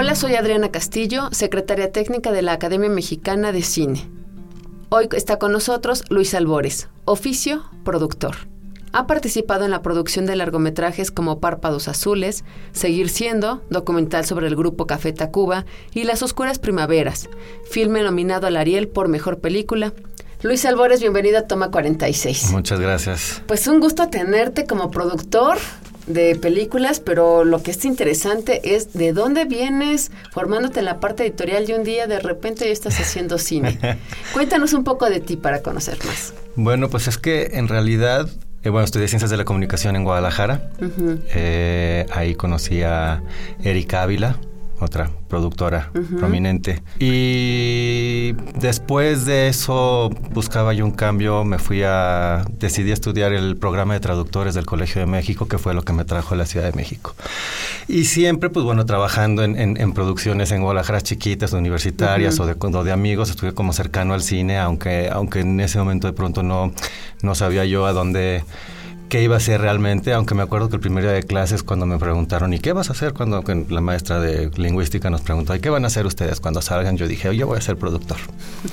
Hola, soy Adriana Castillo, secretaria técnica de la Academia Mexicana de Cine. Hoy está con nosotros Luis Albores, oficio productor. Ha participado en la producción de largometrajes como Párpados Azules, Seguir Siendo, documental sobre el grupo Café Tacuba y Las Oscuras Primaveras, filme nominado al Ariel por Mejor Película. Luis Albores, bienvenido a Toma 46. Muchas gracias. Pues un gusto tenerte como productor de películas, pero lo que es interesante es de dónde vienes formándote en la parte editorial y un día de repente ya estás haciendo cine. Cuéntanos un poco de ti para conocer más. Bueno, pues es que en realidad, eh, bueno, estudié Ciencias de la Comunicación en Guadalajara. Eh, ahí conocí a Erika Ávila, otra productora prominente. Y después de eso buscaba yo un cambio, me fui a, decidí estudiar el programa de traductores del Colegio de México, que fue lo que me trajo a la Ciudad de México. Y siempre, pues bueno, trabajando en, en, producciones en Guadalajara chiquitas, universitarias o, de, o, de, amigos, estuve como cercano al cine, aunque, aunque en ese momento de pronto no, no sabía yo a dónde qué iba a hacer realmente, aunque me acuerdo que el primer día de clases cuando me preguntaron, ¿y qué vas a hacer? Cuando la maestra de lingüística nos preguntó, ¿y qué van a hacer ustedes cuando salgan? Yo dije, yo voy a ser productor.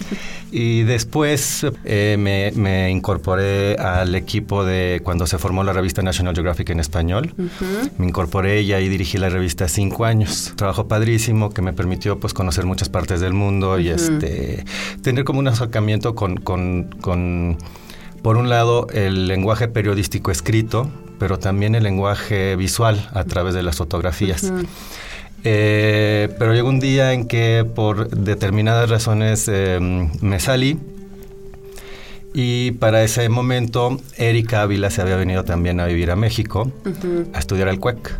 y después eh, me, me, incorporé al equipo de cuando se formó la revista National Geographic en español. Me incorporé y ahí dirigí la revista cinco años. Trabajo padrísimo que me permitió pues conocer muchas partes del mundo y este tener como un acercamiento con, con, con por un lado, el lenguaje periodístico escrito, pero también el lenguaje visual a través de las fotografías. eh, pero llegó un día en que por determinadas razones eh, me salí y para ese momento Erika Ávila se había venido también a vivir a México uh -huh. a estudiar al CUEC.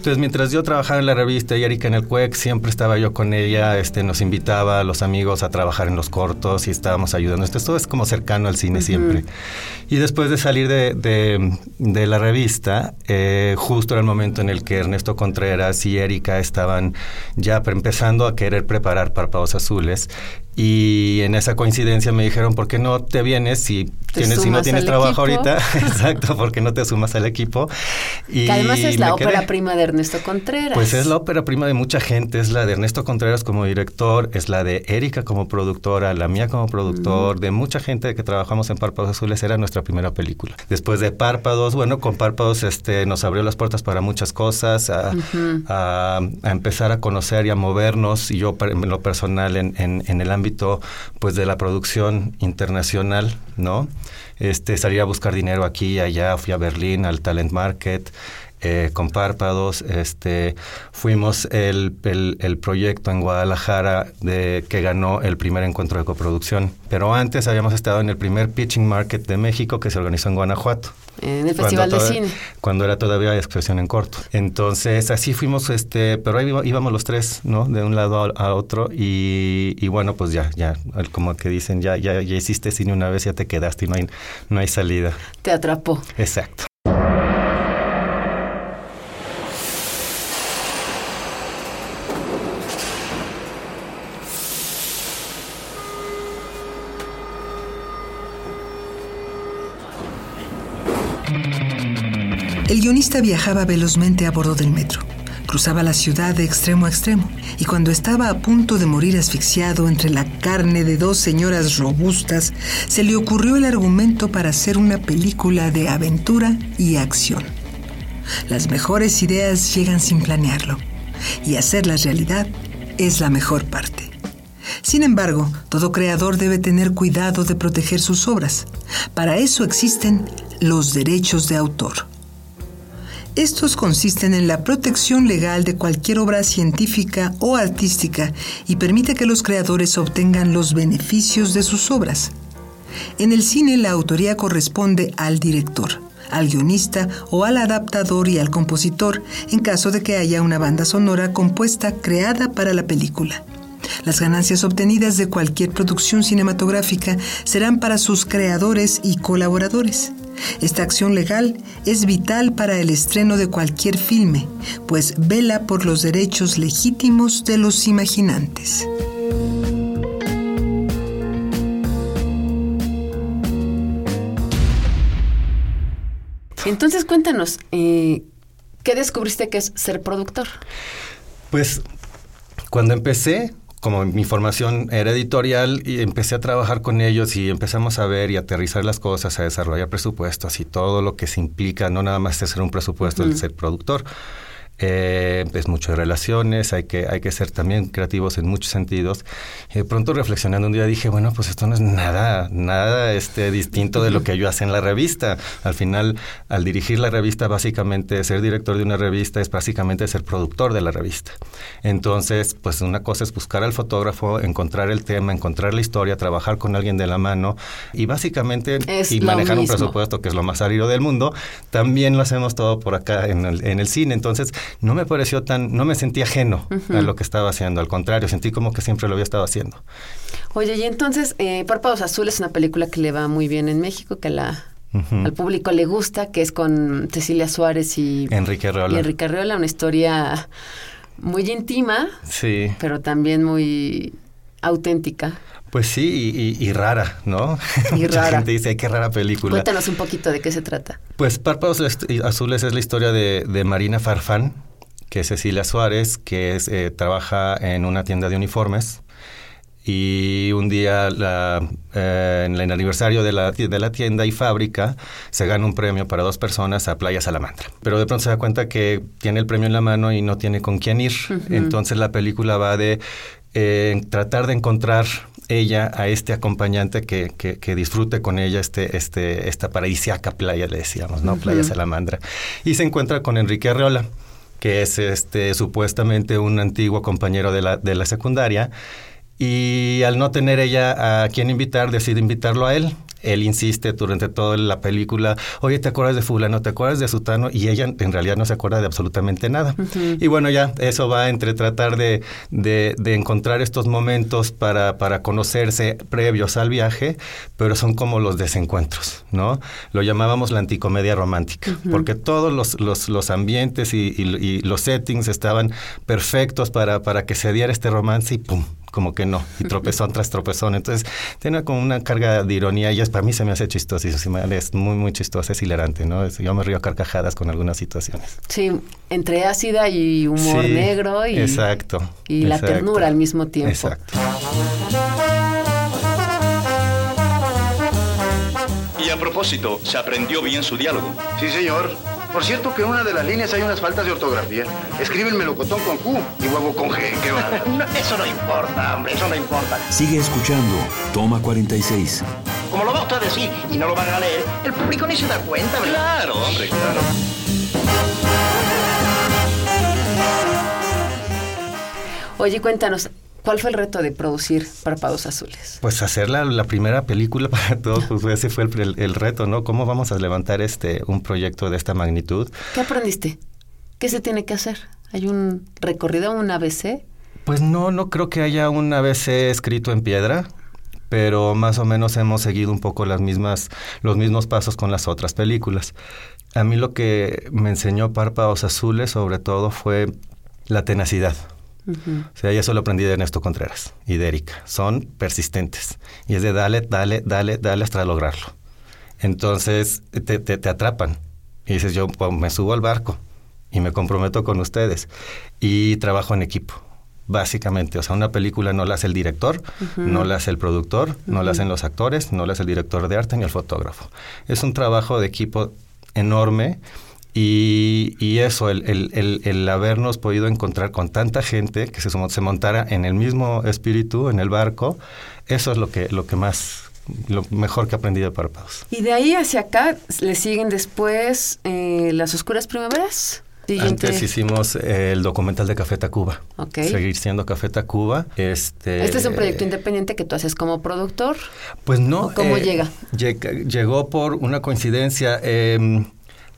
Entonces, mientras yo trabajaba en la revista y Erika en el CUEC, siempre estaba yo con ella, este, nos invitaba a los amigos a trabajar en los cortos y estábamos ayudando. Esto, esto es como cercano al cine uh -huh. siempre. Y después de salir de, de, de la revista, eh, justo era el momento en el que Ernesto Contreras y Erika estaban ya empezando a querer preparar Párpados Azules y en esa coincidencia me dijeron, ¿por qué no te vienes si, tienes, si no tienes trabajo equipo? ahorita? Exacto, ¿por qué no te sumas al equipo? Y que además es la ópera quedé. prima de Ernesto Contreras. Pues es la ópera prima de mucha gente, es la de Ernesto Contreras como director, es la de Erika como productora, la mía como productor, mm. de mucha gente que trabajamos en Párpados Azules, era nuestra primera película. Después de Párpados, bueno, con Párpados este, nos abrió las puertas para muchas cosas, a, uh -huh. a, a empezar a conocer y a movernos, y yo en lo personal en, en, en el ámbito pues de la producción internacional, ¿no? Este, salir a buscar dinero aquí y allá, fui a Berlín al Talent Market, eh, con párpados. Este, fuimos el, el, el, proyecto en Guadalajara de, que ganó el primer encuentro de coproducción. Pero antes habíamos estado en el primer Pitching Market de México que se organizó en Guanajuato. En el Festival de Cine. Cuando era todavía expresión en corto. Entonces, así fuimos, este, pero ahí íbamos los tres, ¿no? De un lado a, a otro y, y, bueno, pues ya, ya, como que dicen, ya, ya, ya hiciste cine una vez, ya te quedaste y no hay, no hay salida. Te atrapó. Exacto. El guionista viajaba velozmente a bordo del metro. Cruzaba la ciudad de extremo a extremo y cuando estaba a punto de morir asfixiado entre la carne de dos señoras robustas, se le ocurrió el argumento para hacer una película de aventura y acción. Las mejores ideas llegan sin planearlo y hacerlas realidad es la mejor parte. Sin embargo, todo creador debe tener cuidado de proteger sus obras. Para eso existen los derechos de autor. Estos consisten en la protección legal de cualquier obra científica o artística y permite que los creadores obtengan los beneficios de sus obras. En el cine la autoría corresponde al director, al guionista o al adaptador y al compositor en caso de que haya una banda sonora compuesta creada para la película. Las ganancias obtenidas de cualquier producción cinematográfica serán para sus creadores y colaboradores. Esta acción legal es vital para el estreno de cualquier filme, pues vela por los derechos legítimos de los imaginantes. Entonces cuéntanos, eh, ¿qué descubriste que es ser productor? Pues cuando empecé, como mi formación era editorial, y empecé a trabajar con ellos y empezamos a ver y aterrizar las cosas, a desarrollar presupuestos y todo lo que se implica, no nada más de ser un presupuesto, el ser productor. Eh, es mucho de relaciones, hay que, hay que ser también creativos en muchos sentidos. Y de pronto reflexionando un día dije, bueno, pues esto no es nada, nada este, distinto de lo que yo hacía en la revista. Al final, al dirigir la revista, básicamente ser director de una revista es básicamente ser productor de la revista. Entonces, pues una cosa es buscar al fotógrafo, encontrar el tema, encontrar la historia, trabajar con alguien de la mano y básicamente y manejar un presupuesto que es lo más árido del mundo. También lo hacemos todo por acá en el, en el cine. Entonces, no me pareció tan, no me sentí ajeno a lo que estaba haciendo, al contrario, sentí como que siempre lo había estado haciendo. Oye, y entonces, eh, Párpados Azules es una película que le va muy bien en México, que la, al público le gusta, que es con Cecilia Suárez y Enrique Arreola. Y Enrique Arreola, una historia muy íntima, sí. pero también muy auténtica. Pues sí, y, rara, ¿no? Y rara. Mucha gente dice, qué rara película. Cuéntanos un poquito de qué se trata. Pues Párpados Azules es la historia de, de Marina Farfán, que es Cecilia Suárez, que es, eh, trabaja en una tienda de uniformes. Y un día, la, eh, en el aniversario de la, de la tienda y fábrica, se gana un premio para dos personas a Playa Salamandra. Pero de pronto se da cuenta que tiene el premio en la mano y no tiene con quién ir. Entonces la película va de eh, tratar de encontrar ella a este acompañante que, que, disfrute con ella este, este, esta paradisiaca playa, le decíamos, ¿no? Playa Salamandra. Y se encuentra con Enrique Arreola, que es este supuestamente un antiguo compañero de la, de la secundaria. Y al no tener ella a quien invitar, decide invitarlo a él él insiste durante toda la película, oye, ¿te acuerdas de fulano? ¿Te acuerdas de sutano? Y ella en realidad no se acuerda de absolutamente nada. Y bueno, ya eso va entre tratar de, de, encontrar estos momentos para, para conocerse previos al viaje, pero son como los desencuentros, ¿no? Lo llamábamos la anticomedia romántica, porque todos los, los, los ambientes y, y, los settings estaban perfectos para, para que se diera este romance y ¡pum! Como que no, y tropezón tras tropezón. Entonces, tiene como una carga de ironía y es, para mí se me hace chistoso y es muy, muy chistoso, es hilarante, ¿no? yo me río a carcajadas con algunas situaciones. Sí, entre ácida y humor negro y, exacto, y la ternura al mismo tiempo. Exacto. Y a propósito, ¿se aprendió bien su diálogo? Sí, señor. Por cierto que en una de las líneas hay unas faltas de ortografía. Escribe el melocotón con Q y huevo con G. ¿Qué va? eso no importa, hombre, eso no importa. Sigue escuchando. Toma 46. Como lo va usted a decir y no lo van a leer, el público ni se da cuenta, ¿verdad? Claro, hombre, claro. Oye, cuéntanos, ¿Cuál fue el reto de producir Párpados Azules? Pues hacer la, primera película para todos, pues ese fue el, reto, ¿no? ¿Cómo vamos a levantar este un proyecto de esta magnitud? ¿Qué aprendiste? ¿Qué se tiene que hacer? ¿Hay un recorrido, un ABC? Pues no, no creo que haya un ABC escrito en piedra, pero más o menos hemos seguido un poco las mismas, los mismos pasos con las otras películas. A mí lo que me enseñó Párpados Azules sobre todo fue la tenacidad. O sea, ya eso lo aprendí de Ernesto Contreras y de Erika. Son persistentes. Y es de dale, dale, dale, dale hasta lograrlo. Entonces te, te, atrapan. Y dices, yo pues, me subo al barco y me comprometo con ustedes. Y trabajo en equipo. Básicamente, o sea, una película no la hace el director, no la hace el productor, no la hacen los actores, no la hace el director de arte ni el fotógrafo. Es un trabajo de equipo enorme Y, y eso, el, el, el, el, habernos podido encontrar con tanta gente que se, se montara en el mismo espíritu, en el barco, eso es lo que, lo que más lo mejor que aprendí de Párpados. Y de ahí hacia acá le siguen después eh, las oscuras primaveras. Siguiente. Antes hicimos eh, el documental de Café Tacuba. Okay. Seguir siendo Café Tacuba. Este, ¿Este es un proyecto independiente que tú haces como productor? Pues no. ¿O ¿Cómo eh, llega? Llegó por una coincidencia.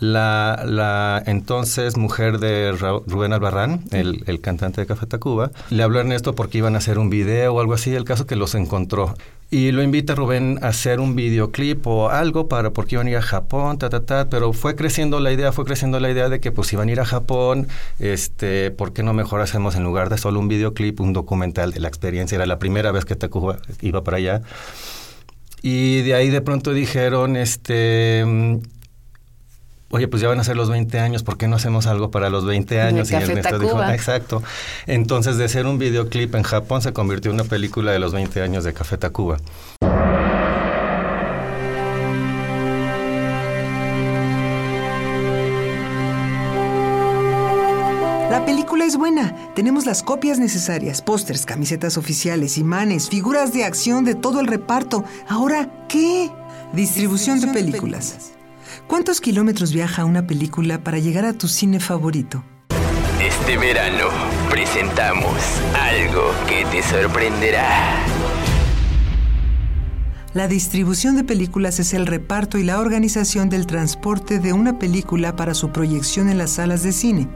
La, la, entonces mujer de Rubén Albarrán, el, el, cantante de Café Tacuba, le habló a Ernesto porque iban a hacer un video o algo así, el caso que los encontró. Y lo invita a Rubén a hacer un videoclip o algo para porque iban a ir a Japón, ta, ta, ta, pero fue creciendo la idea, fue creciendo la idea de que pues iban a ir a Japón, este, ¿por qué no mejor hacemos en lugar de solo un videoclip, un documental de la experiencia? Era la primera vez que Tacuba iba para allá. Y de ahí de pronto dijeron, este, oye, pues ya van a ser los 20 años, ¿por qué no hacemos algo para los 20 años? De y Ernesto Tacuba. dijo, ah, exacto. Entonces, de ser un videoclip en Japón, se convirtió en una película de los 20 años de Café Tacuba. La película es buena. Tenemos las copias necesarias, pósters, camisetas oficiales, imanes, figuras de acción de todo el reparto. Ahora, ¿qué? Distribución, de películas. ¿Cuántos kilómetros viaja una película para llegar a tu cine favorito? Este verano presentamos algo que te sorprenderá. La distribución de películas es el reparto y la organización del transporte de una película para su proyección en las salas de cine.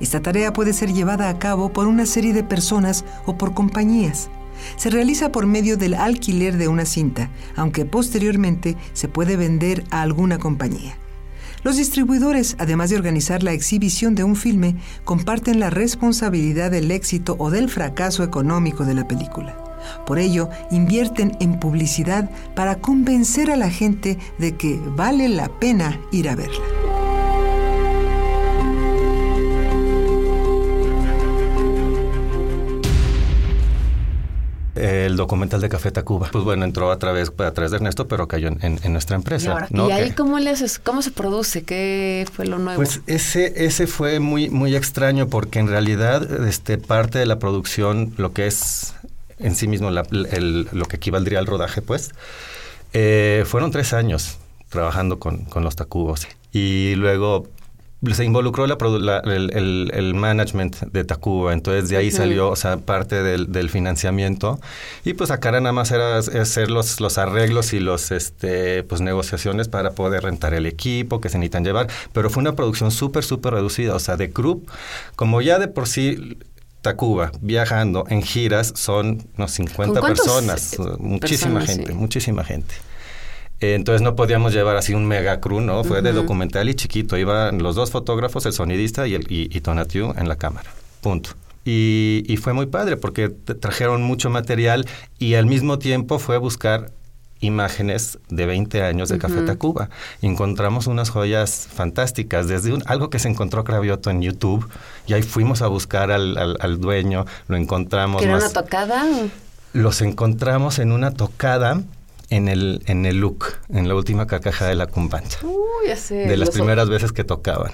Esta tarea puede ser llevada a cabo por una serie de personas o por compañías. Se realiza por medio del alquiler de una cinta, aunque posteriormente se puede vender a alguna compañía. Los distribuidores, además de organizar la exhibición de un filme, comparten la responsabilidad del éxito o del fracaso económico de la película. Por ello, invierten en publicidad para convencer a la gente de que vale la pena ir a verla. El documental de Café Tacuba. Pues bueno, entró a través, a través de Ernesto, pero cayó en, en nuestra empresa. ¿Y, ¿no? ¿Y ahí cómo le haces? ¿Cómo se produce? ¿Qué fue lo nuevo? Pues ese, ese fue muy, muy extraño porque en realidad este, parte de la producción, lo que es en sí mismo la, el, lo que equivaldría al rodaje, pues, eh, fueron tres años trabajando con, con los Tacubos. Y luego se involucró la, la, el, el, el, management de Tacuba, entonces de ahí uh -huh. salió, o sea, parte del, del, financiamiento y pues acá nada más era hacer los, los arreglos y los, este, pues negociaciones para poder rentar el equipo que se necesitan llevar, pero fue una producción súper, súper reducida, o sea, de crew, como ya de por sí Tacuba viajando en giras son unos 50 personas, muchísima personas, gente, sí. muchísima gente. Entonces no podíamos llevar así un mega crew, ¿no? Fue uh -huh. de documental y chiquito. Iban los dos fotógrafos, el sonidista y, el, y, y Tonatiu en la cámara. Punto. Y, y, fue muy padre porque trajeron mucho material y al mismo tiempo fue buscar imágenes de 20 años de uh -huh. Café Tacuba. Encontramos unas joyas fantásticas, desde un, algo que se encontró Cravioto en YouTube, y ahí fuimos a buscar al, al, al dueño, lo encontramos. ¿Que era más, una tocada? Los encontramos en una tocada en el, en el look, en la última cacaja de la cumbancha. Uh, ya sé. De las primeras veces que tocaban.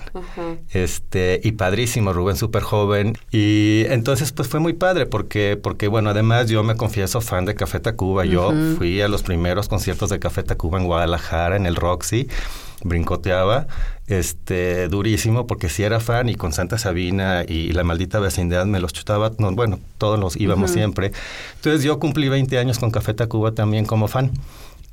Este, y padrísimo, Rubén súper joven. Y entonces, pues fue muy padre, porque, porque, bueno, además yo me confieso fan de Café Tacuba. Yo uh -huh. fui a los primeros conciertos de Café Tacuba en Guadalajara, en el Roxy brincoteaba, este, durísimo, porque si sí era fan y con Santa Sabina y la maldita vecindad me los chutaba, no, bueno, todos los íbamos uh -huh. siempre. Entonces yo cumplí 20 años con Café Tacuba también como fan.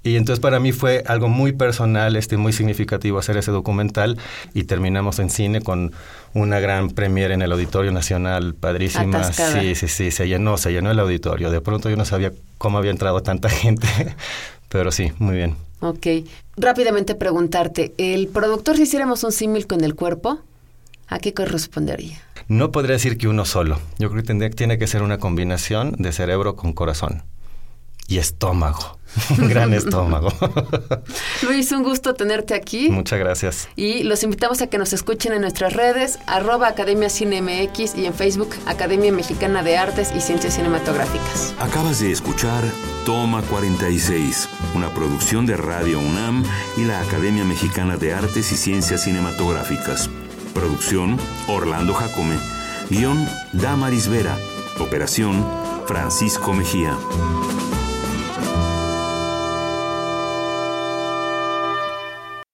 Y entonces para mí fue algo muy personal, este, muy significativo hacer ese documental y terminamos en cine con una gran premiere en el Auditorio Nacional, padrísima. Atascada. Sí, sí, sí, se llenó, se llenó el auditorio. De pronto yo no sabía cómo había entrado tanta gente, pero sí, muy bien. Ok. Rápidamente preguntarte, ¿el productor si hiciéramos un símil con el cuerpo, a qué correspondería? No podría decir que uno solo. Yo creo que tendría, tiene que ser una combinación de cerebro con corazón. Y estómago. Un gran estómago. Luis, un gusto tenerte aquí. Muchas gracias. Y los invitamos a que nos escuchen en nuestras redes, arroba Academia Cine MX y en Facebook, Academia Mexicana de Artes y Ciencias Cinematográficas. Acabas de escuchar Toma 46, una producción de Radio UNAM y la Academia Mexicana de Artes y Ciencias Cinematográficas. Producción Orlando Jacome. Guión Damaris Vera. Operación Francisco Mejía.